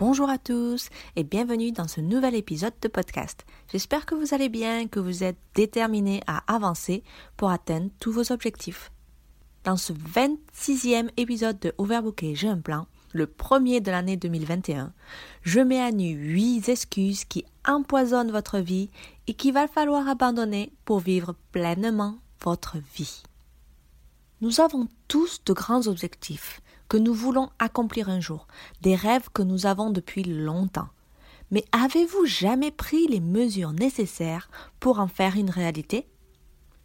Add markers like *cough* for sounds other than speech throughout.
Bonjour à tous et bienvenue dans ce nouvel épisode de podcast. J'espère que vous allez bien, que vous êtes déterminés à avancer pour atteindre tous vos objectifs. Dans ce 26e épisode de Overbooké, j'ai un plan, le premier de l'année 2021, je mets à nu 8 excuses qui empoisonnent votre vie et qu'il va falloir abandonner pour vivre pleinement votre vie. Nous avons tous de grands objectifs nous voulons accomplir un jour, des rêves que nous avons depuis longtemps. Mais avez-vous jamais pris les mesures nécessaires pour en faire une réalité?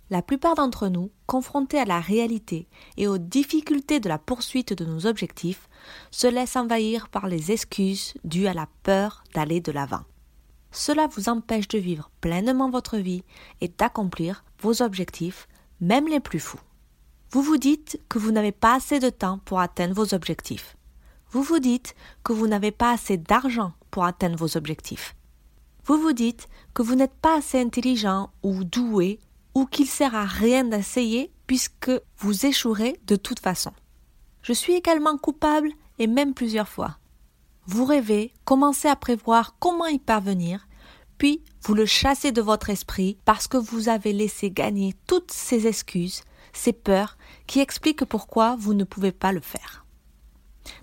La plupart d'entre nous, confrontés à la réalité et aux difficultés de la poursuite de nos objectifs, se laissent envahir par les excuses dues à la peur d'aller de l'avant. Cela vous empêche de vivre pleinement votre vie et d'accomplir vos objectifs, même les plus fous. Vous vous dites que vous n'avez pas assez de temps pour atteindre vos objectifs. Vous vous dites que vous n'avez pas assez d'argent pour atteindre vos objectifs. Vous vous dites que vous n'êtes pas assez intelligent ou doué ou qu'il sert à rien d'essayer puisque vous échouerez de toute façon. Je suis également coupable et même plusieurs fois. Vous rêvez, commencez à prévoir comment y parvenir, puis vous le chassez de votre esprit parce que vous avez laissé gagner toutes ces excuses ces peurs qui expliquent pourquoi vous ne pouvez pas le faire.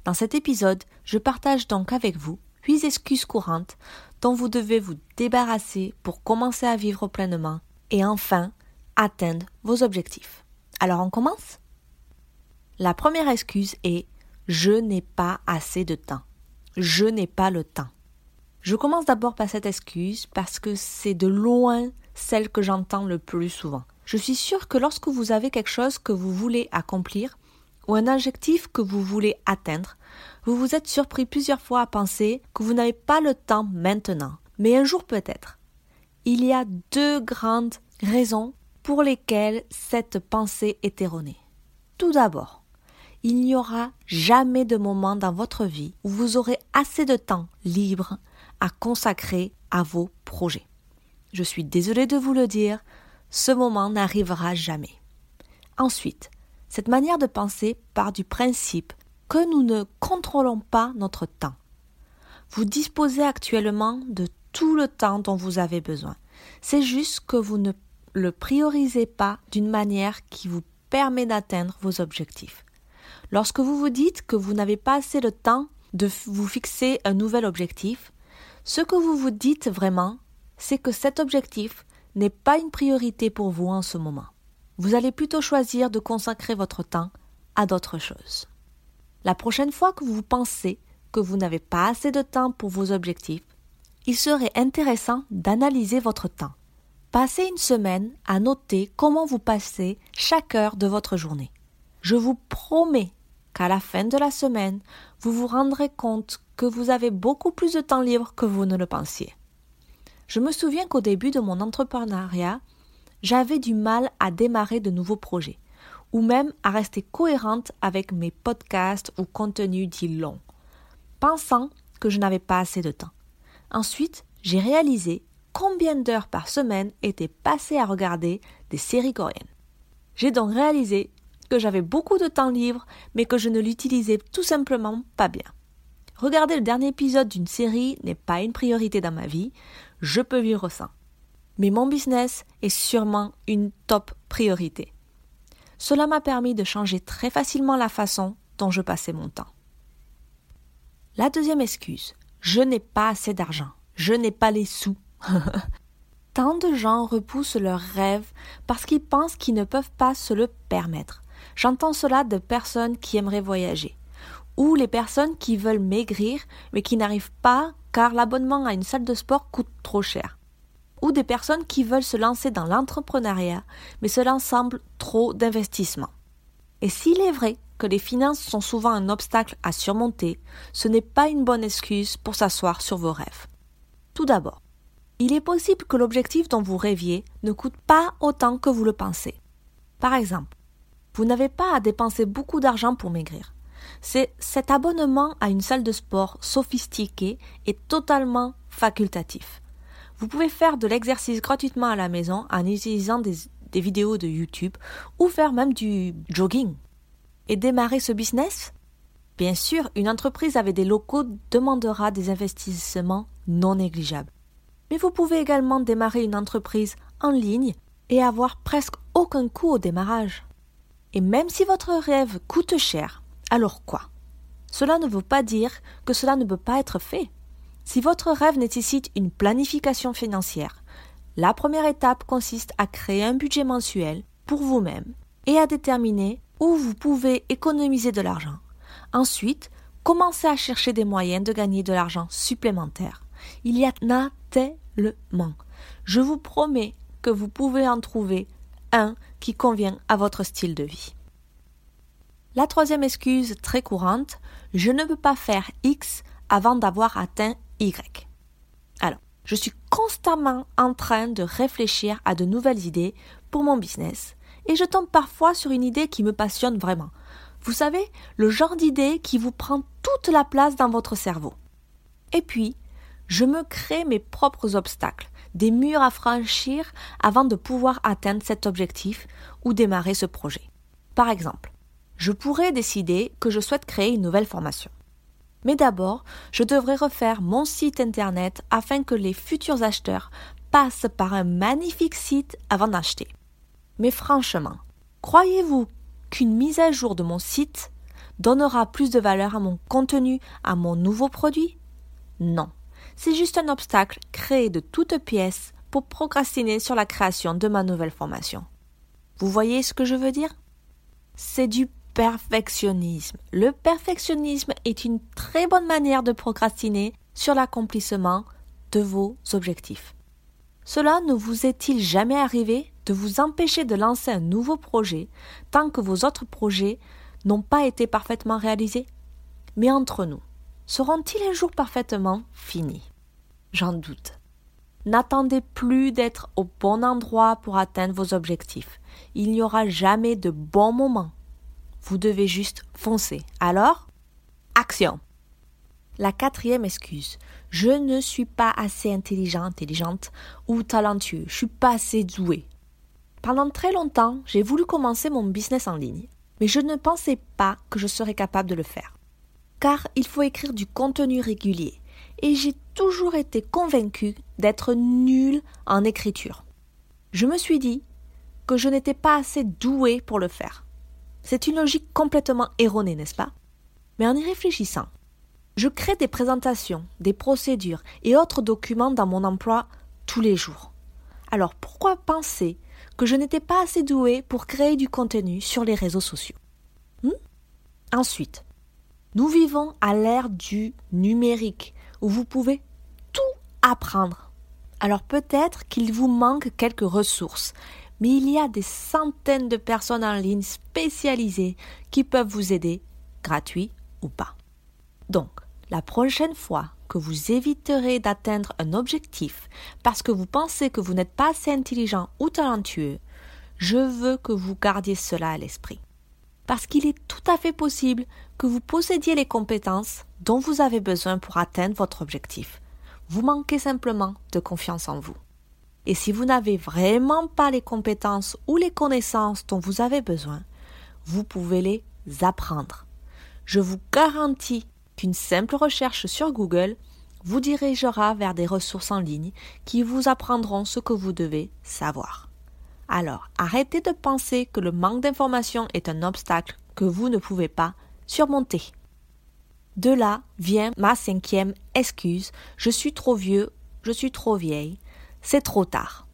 Dans cet épisode, je partage donc avec vous huit excuses courantes dont vous devez vous débarrasser pour commencer à vivre pleinement et enfin atteindre vos objectifs. Alors on commence? La première excuse est je n'ai pas assez de temps. Je n'ai pas le temps. Je commence d'abord par cette excuse parce que c'est de loin celle que j'entends le plus souvent. Je suis sûre que lorsque vous avez quelque chose que vous voulez accomplir ou un objectif que vous voulez atteindre, vous vous êtes surpris plusieurs fois à penser que vous n'avez pas le temps maintenant, mais un jour peut-être. Il y a deux grandes raisons pour lesquelles cette pensée est erronée. Tout d'abord, il n'y aura jamais de moment dans votre vie où vous aurez assez de temps libre à consacrer à vos projets. Je suis désolée de vous le dire, ce moment n'arrivera jamais. Ensuite, cette manière de penser part du principe que nous ne contrôlons pas notre temps. Vous disposez actuellement de tout le temps dont vous avez besoin. C'est juste que vous ne le priorisez pas d'une manière qui vous permet d'atteindre vos objectifs. Lorsque vous vous dites que vous n'avez pas assez de temps de vous fixer un nouvel objectif, ce que vous vous dites vraiment, c'est que cet objectif n'est pas une priorité pour vous en ce moment. Vous allez plutôt choisir de consacrer votre temps à d'autres choses. La prochaine fois que vous pensez que vous n'avez pas assez de temps pour vos objectifs, il serait intéressant d'analyser votre temps. Passez une semaine à noter comment vous passez chaque heure de votre journée. Je vous promets qu'à la fin de la semaine, vous vous rendrez compte que vous avez beaucoup plus de temps libre que vous ne le pensiez. Je me souviens qu'au début de mon entrepreneuriat, j'avais du mal à démarrer de nouveaux projets, ou même à rester cohérente avec mes podcasts ou contenus dits longs, pensant que je n'avais pas assez de temps. Ensuite, j'ai réalisé combien d'heures par semaine étaient passées à regarder des séries coréennes. J'ai donc réalisé que j'avais beaucoup de temps libre, mais que je ne l'utilisais tout simplement pas bien. Regarder le dernier épisode d'une série n'est pas une priorité dans ma vie, je peux vivre sans. Mais mon business est sûrement une top priorité. Cela m'a permis de changer très facilement la façon dont je passais mon temps. La deuxième excuse, je n'ai pas assez d'argent, je n'ai pas les sous. *laughs* Tant de gens repoussent leurs rêves parce qu'ils pensent qu'ils ne peuvent pas se le permettre. J'entends cela de personnes qui aimeraient voyager, ou les personnes qui veulent maigrir mais qui n'arrivent pas car l'abonnement à une salle de sport coûte trop cher. Ou des personnes qui veulent se lancer dans l'entrepreneuriat, mais cela semble trop d'investissement. Et s'il est vrai que les finances sont souvent un obstacle à surmonter, ce n'est pas une bonne excuse pour s'asseoir sur vos rêves. Tout d'abord, il est possible que l'objectif dont vous rêviez ne coûte pas autant que vous le pensez. Par exemple, vous n'avez pas à dépenser beaucoup d'argent pour maigrir. C'est cet abonnement à une salle de sport sophistiquée et totalement facultatif. Vous pouvez faire de l'exercice gratuitement à la maison en utilisant des, des vidéos de YouTube ou faire même du jogging. Et démarrer ce business? Bien sûr, une entreprise avec des locaux demandera des investissements non négligeables. Mais vous pouvez également démarrer une entreprise en ligne et avoir presque aucun coût au démarrage. Et même si votre rêve coûte cher, alors quoi? Cela ne veut pas dire que cela ne peut pas être fait. Si votre rêve nécessite une planification financière, la première étape consiste à créer un budget mensuel pour vous-même et à déterminer où vous pouvez économiser de l'argent. Ensuite, commencez à chercher des moyens de gagner de l'argent supplémentaire. Il y a tellement. Je vous promets que vous pouvez en trouver un qui convient à votre style de vie. La troisième excuse très courante, je ne peux pas faire X avant d'avoir atteint Y. Alors, je suis constamment en train de réfléchir à de nouvelles idées pour mon business et je tombe parfois sur une idée qui me passionne vraiment. Vous savez, le genre d'idée qui vous prend toute la place dans votre cerveau. Et puis, je me crée mes propres obstacles, des murs à franchir avant de pouvoir atteindre cet objectif ou démarrer ce projet. Par exemple, je pourrais décider que je souhaite créer une nouvelle formation. Mais d'abord, je devrais refaire mon site internet afin que les futurs acheteurs passent par un magnifique site avant d'acheter. Mais franchement, croyez-vous qu'une mise à jour de mon site donnera plus de valeur à mon contenu, à mon nouveau produit? Non. C'est juste un obstacle créé de toutes pièces pour procrastiner sur la création de ma nouvelle formation. Vous voyez ce que je veux dire? C'est du perfectionnisme. Le perfectionnisme est une très bonne manière de procrastiner sur l'accomplissement de vos objectifs. Cela ne vous est-il jamais arrivé de vous empêcher de lancer un nouveau projet tant que vos autres projets n'ont pas été parfaitement réalisés? Mais entre nous, seront-ils un jour parfaitement finis? J'en doute. N'attendez plus d'être au bon endroit pour atteindre vos objectifs. Il n'y aura jamais de bon moment vous devez juste foncer. Alors, action. La quatrième excuse. Je ne suis pas assez intelligent, intelligente ou talentueux. Je suis pas assez doué. Pendant très longtemps, j'ai voulu commencer mon business en ligne, mais je ne pensais pas que je serais capable de le faire. Car il faut écrire du contenu régulier, et j'ai toujours été convaincue d'être nulle en écriture. Je me suis dit que je n'étais pas assez doué pour le faire. C'est une logique complètement erronée, n'est-ce pas? Mais en y réfléchissant, je crée des présentations, des procédures et autres documents dans mon emploi tous les jours. Alors pourquoi penser que je n'étais pas assez doué pour créer du contenu sur les réseaux sociaux? Hmm? Ensuite, nous vivons à l'ère du numérique où vous pouvez tout apprendre. Alors peut-être qu'il vous manque quelques ressources, mais il y a des centaines de personnes en ligne spécialisées qui peuvent vous aider, gratuit ou pas. Donc, la prochaine fois que vous éviterez d'atteindre un objectif parce que vous pensez que vous n'êtes pas assez intelligent ou talentueux, je veux que vous gardiez cela à l'esprit. Parce qu'il est tout à fait possible que vous possédiez les compétences dont vous avez besoin pour atteindre votre objectif. Vous manquez simplement de confiance en vous. Et si vous n'avez vraiment pas les compétences ou les connaissances dont vous avez besoin, vous pouvez les apprendre. Je vous garantis qu'une simple recherche sur Google vous dirigera vers des ressources en ligne qui vous apprendront ce que vous devez savoir. Alors, arrêtez de penser que le manque d'information est un obstacle que vous ne pouvez pas surmonter. De là vient ma cinquième excuse, je suis trop vieux, je suis trop vieille, c'est trop tard.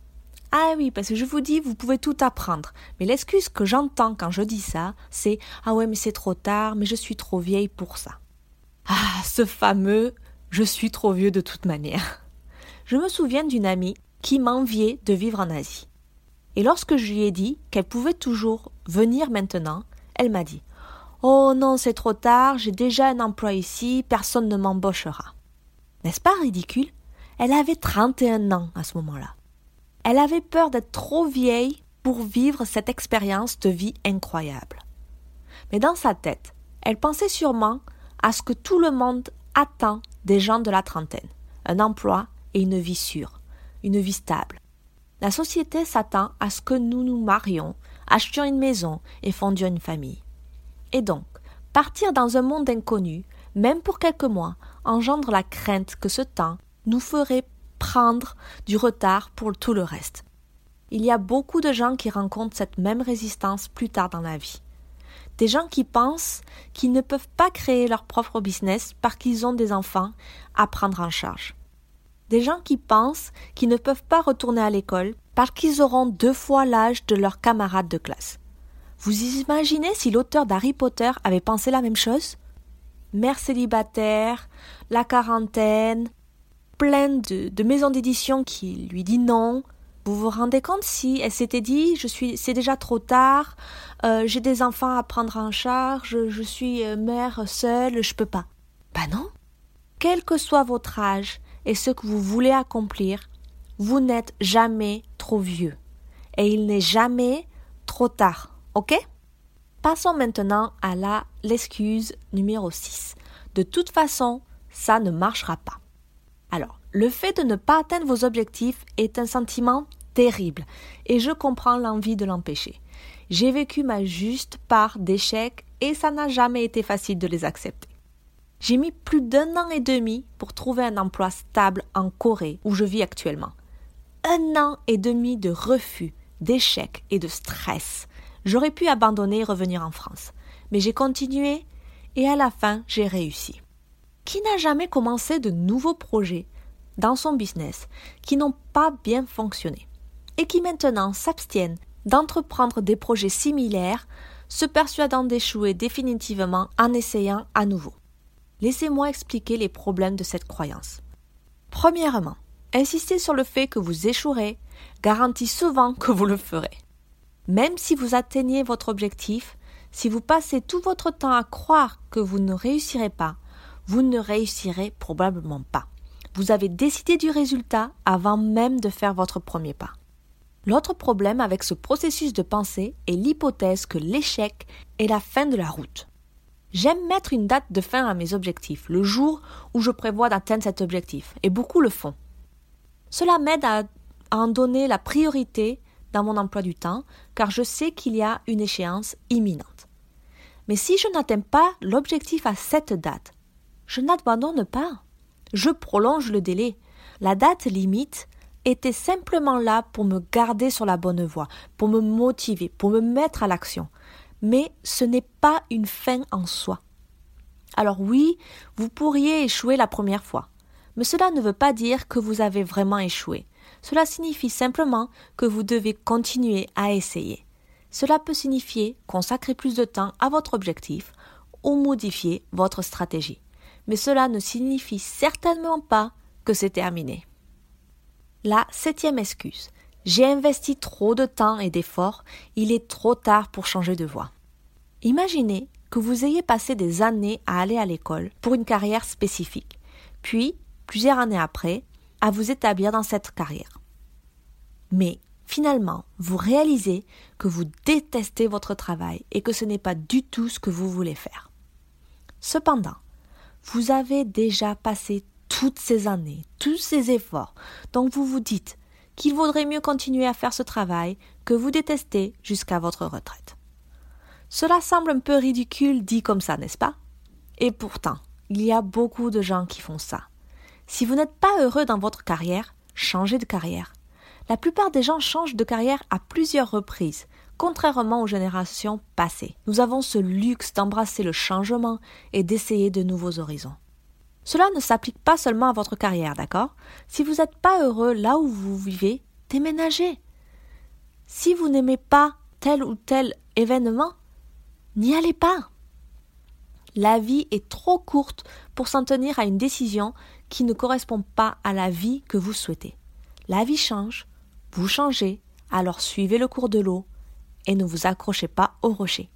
Ah oui, parce que je vous dis, vous pouvez tout apprendre. Mais l'excuse que j'entends quand je dis ça, c'est Ah ouais, mais c'est trop tard, mais je suis trop vieille pour ça. Ah, ce fameux Je suis trop vieux de toute manière. Je me souviens d'une amie qui m'enviait de vivre en Asie. Et lorsque je lui ai dit qu'elle pouvait toujours venir maintenant, elle m'a dit Oh non, c'est trop tard, j'ai déjà un emploi ici, personne ne m'embauchera. N'est-ce pas ridicule? Elle avait 31 ans à ce moment-là. Elle avait peur d'être trop vieille pour vivre cette expérience de vie incroyable. Mais dans sa tête, elle pensait sûrement à ce que tout le monde attend des gens de la trentaine un emploi et une vie sûre, une vie stable. La société s'attend à ce que nous nous marions, achetions une maison et fondions une famille. Et donc, partir dans un monde inconnu, même pour quelques mois, engendre la crainte que ce temps nous ferait prendre du retard pour tout le reste. Il y a beaucoup de gens qui rencontrent cette même résistance plus tard dans la vie. Des gens qui pensent qu'ils ne peuvent pas créer leur propre business parce qu'ils ont des enfants à prendre en charge. Des gens qui pensent qu'ils ne peuvent pas retourner à l'école parce qu'ils auront deux fois l'âge de leurs camarades de classe. Vous imaginez si l'auteur d'Harry Potter avait pensé la même chose? Mère célibataire, la quarantaine, plein de, maisons d'édition qui lui dit non, vous vous rendez compte si elle s'était dit je suis c'est déjà trop tard, euh, j'ai des enfants à prendre en charge, je suis euh, mère seule, je peux pas. Bah non. Quel que soit votre âge et ce que vous voulez accomplir, vous n'êtes jamais trop vieux. Et il n'est jamais trop tard. OK? Passons maintenant à la l'excuse numéro 6. De toute façon, ça ne marchera pas. Alors, le fait de ne pas atteindre vos objectifs est un sentiment terrible et je comprends l'envie de l'empêcher. J'ai vécu ma juste part d'échecs et ça n'a jamais été facile de les accepter. J'ai mis plus d'un an et demi pour trouver un emploi stable en Corée où je vis actuellement. Un an et demi de refus, d'échecs et de stress. J'aurais pu abandonner et revenir en France. Mais j'ai continué et à la fin j'ai réussi. Qui n'a jamais commencé de nouveaux projets dans son business qui n'ont pas bien fonctionné et qui maintenant s'abstiennent d'entreprendre des projets similaires, se persuadant d'échouer définitivement en essayant à nouveau. Laissez-moi expliquer les problèmes de cette croyance. Premièrement, insister sur le fait que vous échouerez garantit souvent que vous le ferez. Même si vous atteignez votre objectif, si vous passez tout votre temps à croire que vous ne réussirez pas, vous ne réussirez probablement pas. Vous avez décidé du résultat avant même de faire votre premier pas. L'autre problème avec ce processus de pensée est l'hypothèse que l'échec est la fin de la route. J'aime mettre une date de fin à mes objectifs, le jour où je prévois d'atteindre cet objectif, et beaucoup le font. Cela m'aide à, en donner la priorité dans mon emploi du temps, car je sais qu'il y a une échéance imminente. Mais si je n'atteins pas l'objectif à cette date, je n'abandonne pas. Je prolonge le délai. La date limite était simplement là pour me garder sur la bonne voie, pour me motiver, pour me mettre à l'action. Mais ce n'est pas une fin en soi. Alors oui, vous pourriez échouer la première fois, mais cela ne veut pas dire que vous avez vraiment échoué. Cela signifie simplement que vous devez continuer à essayer. Cela peut signifier consacrer plus de temps à votre objectif ou modifier votre stratégie. Mais cela ne signifie certainement pas que c'est terminé. La septième excuse. J'ai investi trop de temps et d'efforts, il est trop tard pour changer de voie. Imaginez que vous ayez passé des années à aller à l'école pour une carrière spécifique, puis, plusieurs années après, à vous établir dans cette carrière. Mais finalement, vous réalisez que vous détestez votre travail et que ce n'est pas du tout ce que vous voulez faire. Cependant, vous avez déjà passé toutes ces années, tous ces efforts. Donc vous vous dites qu'il vaudrait mieux continuer à faire ce travail que vous détestez jusqu'à votre retraite. Cela semble un peu ridicule dit comme ça, n'est-ce pas? Et pourtant, il y a beaucoup de gens qui font ça. Si vous n'êtes pas heureux dans votre carrière, changez de carrière. La plupart des gens changent de carrière à plusieurs reprises, contrairement aux générations passées. Nous avons ce luxe d'embrasser le changement et d'essayer de nouveaux horizons. Cela ne s'applique pas seulement à votre carrière, d'accord? Si vous n'êtes pas heureux là où vous vivez, déménagez. Si vous n'aimez pas tel ou tel événement, n'y allez pas. La vie est trop courte pour s'en tenir à une décision qui ne correspond pas à la vie que vous souhaitez. La vie change, vous changez, alors suivez le cours de l'eau et ne vous accrochez pas au rocher.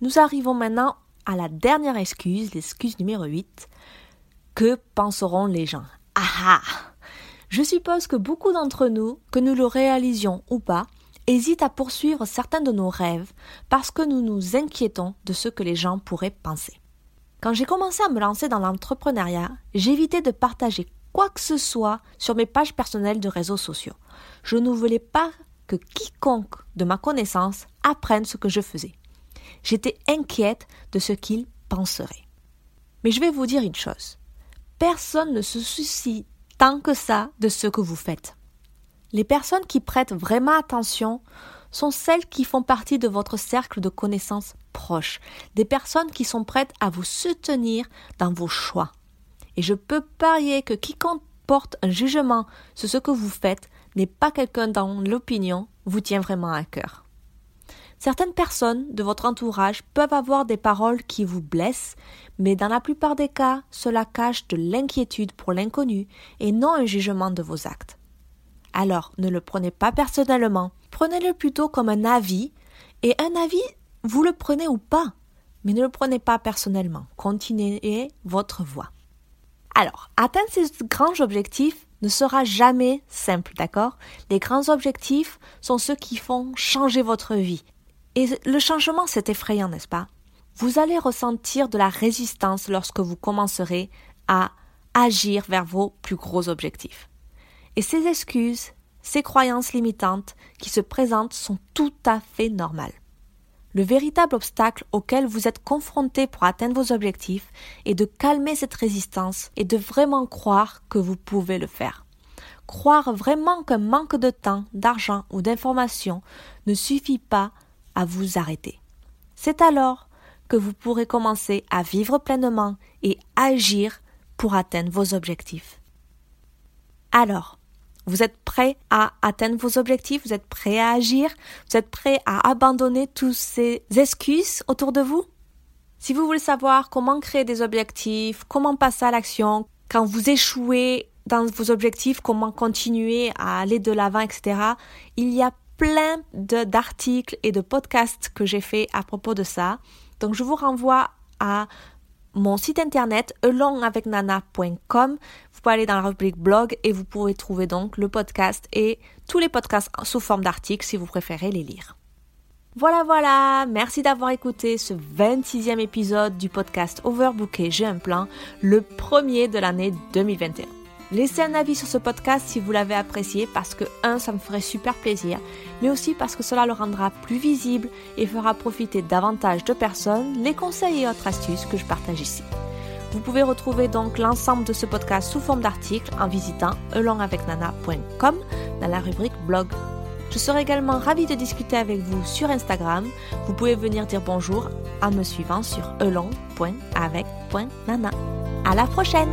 Nous arrivons maintenant à la dernière excuse, l'excuse numéro 8. Que penseront les gens? Ah ah Je suppose que beaucoup d'entre nous, que nous le réalisions ou pas, hésitent à poursuivre certains de nos rêves parce que nous nous inquiétons de ce que les gens pourraient penser. Quand j'ai commencé à me lancer dans l'entrepreneuriat, j'évitais de partager quoi que ce soit sur mes pages personnelles de réseaux sociaux. Je ne voulais pas que quiconque de ma connaissance apprenne ce que je faisais. J'étais inquiète de ce qu'ils penseraient. Mais je vais vous dire une chose. Personne ne se soucie tant que ça de ce que vous faites. Les personnes qui prêtent vraiment attention sont celles qui font partie de votre cercle de connaissances proches, des personnes qui sont prêtes à vous soutenir dans vos choix. Et je peux parier que quiconque porte un jugement sur ce que vous faites n'est pas quelqu'un dont l'opinion vous tient vraiment à cœur. Certaines personnes de votre entourage peuvent avoir des paroles qui vous blessent, mais dans la plupart des cas, cela cache de l'inquiétude pour l'inconnu et non un jugement de vos actes. Alors, ne le prenez pas personnellement, prenez-le plutôt comme un avis, et un avis, vous le prenez ou pas, mais ne le prenez pas personnellement. Continuez votre voie. Alors, atteindre ces grands objectifs ne sera jamais simple, d'accord? Les grands objectifs sont ceux qui font changer votre vie. Et le changement, c'est effrayant, n'est-ce pas? Vous allez ressentir de la résistance lorsque vous commencerez à agir vers vos plus gros objectifs. Et ces excuses, ces croyances limitantes qui se présentent sont tout à fait normales. Le véritable obstacle auquel vous êtes confronté pour atteindre vos objectifs est de calmer cette résistance et de vraiment croire que vous pouvez le faire. Croire vraiment qu'un manque de temps, d'argent ou d'information ne suffit pas à vous arrêter. C'est alors que vous pourrez commencer à vivre pleinement et agir pour atteindre vos objectifs. Alors, vous êtes prêt à atteindre vos objectifs, vous êtes prêt à agir, vous êtes prêt à abandonner tous ces excuses autour de vous? Si vous voulez savoir comment créer des objectifs, comment passer à l'action, quand vous échouez dans vos objectifs, comment continuer à aller de l'avant, etc., il y a plein d'articles et de podcasts que j'ai fait à propos de ça. Donc je vous renvoie à mon site internet elongavecnana.com. Vous pouvez aller dans la rubrique blog et vous pourrez trouver donc le podcast et tous les podcasts sous forme d'articles si vous préférez les lire. Voilà, voilà, merci d'avoir écouté ce 26e épisode du podcast Overbooké, j'ai un plan, le premier de l'année 2021. Laissez un avis sur ce podcast si vous l'avez apprécié parce que, un, ça me ferait super plaisir, mais aussi parce que cela le rendra plus visible et fera profiter davantage de personnes les conseils et autres astuces que je partage ici. Vous pouvez retrouver donc l'ensemble de ce podcast sous forme d'article en visitant elongavecnana.com dans la rubrique blog. Je serai également ravie de discuter avec vous sur Instagram. Vous pouvez venir dire bonjour en me suivant sur elong.avec.nana. À la prochaine!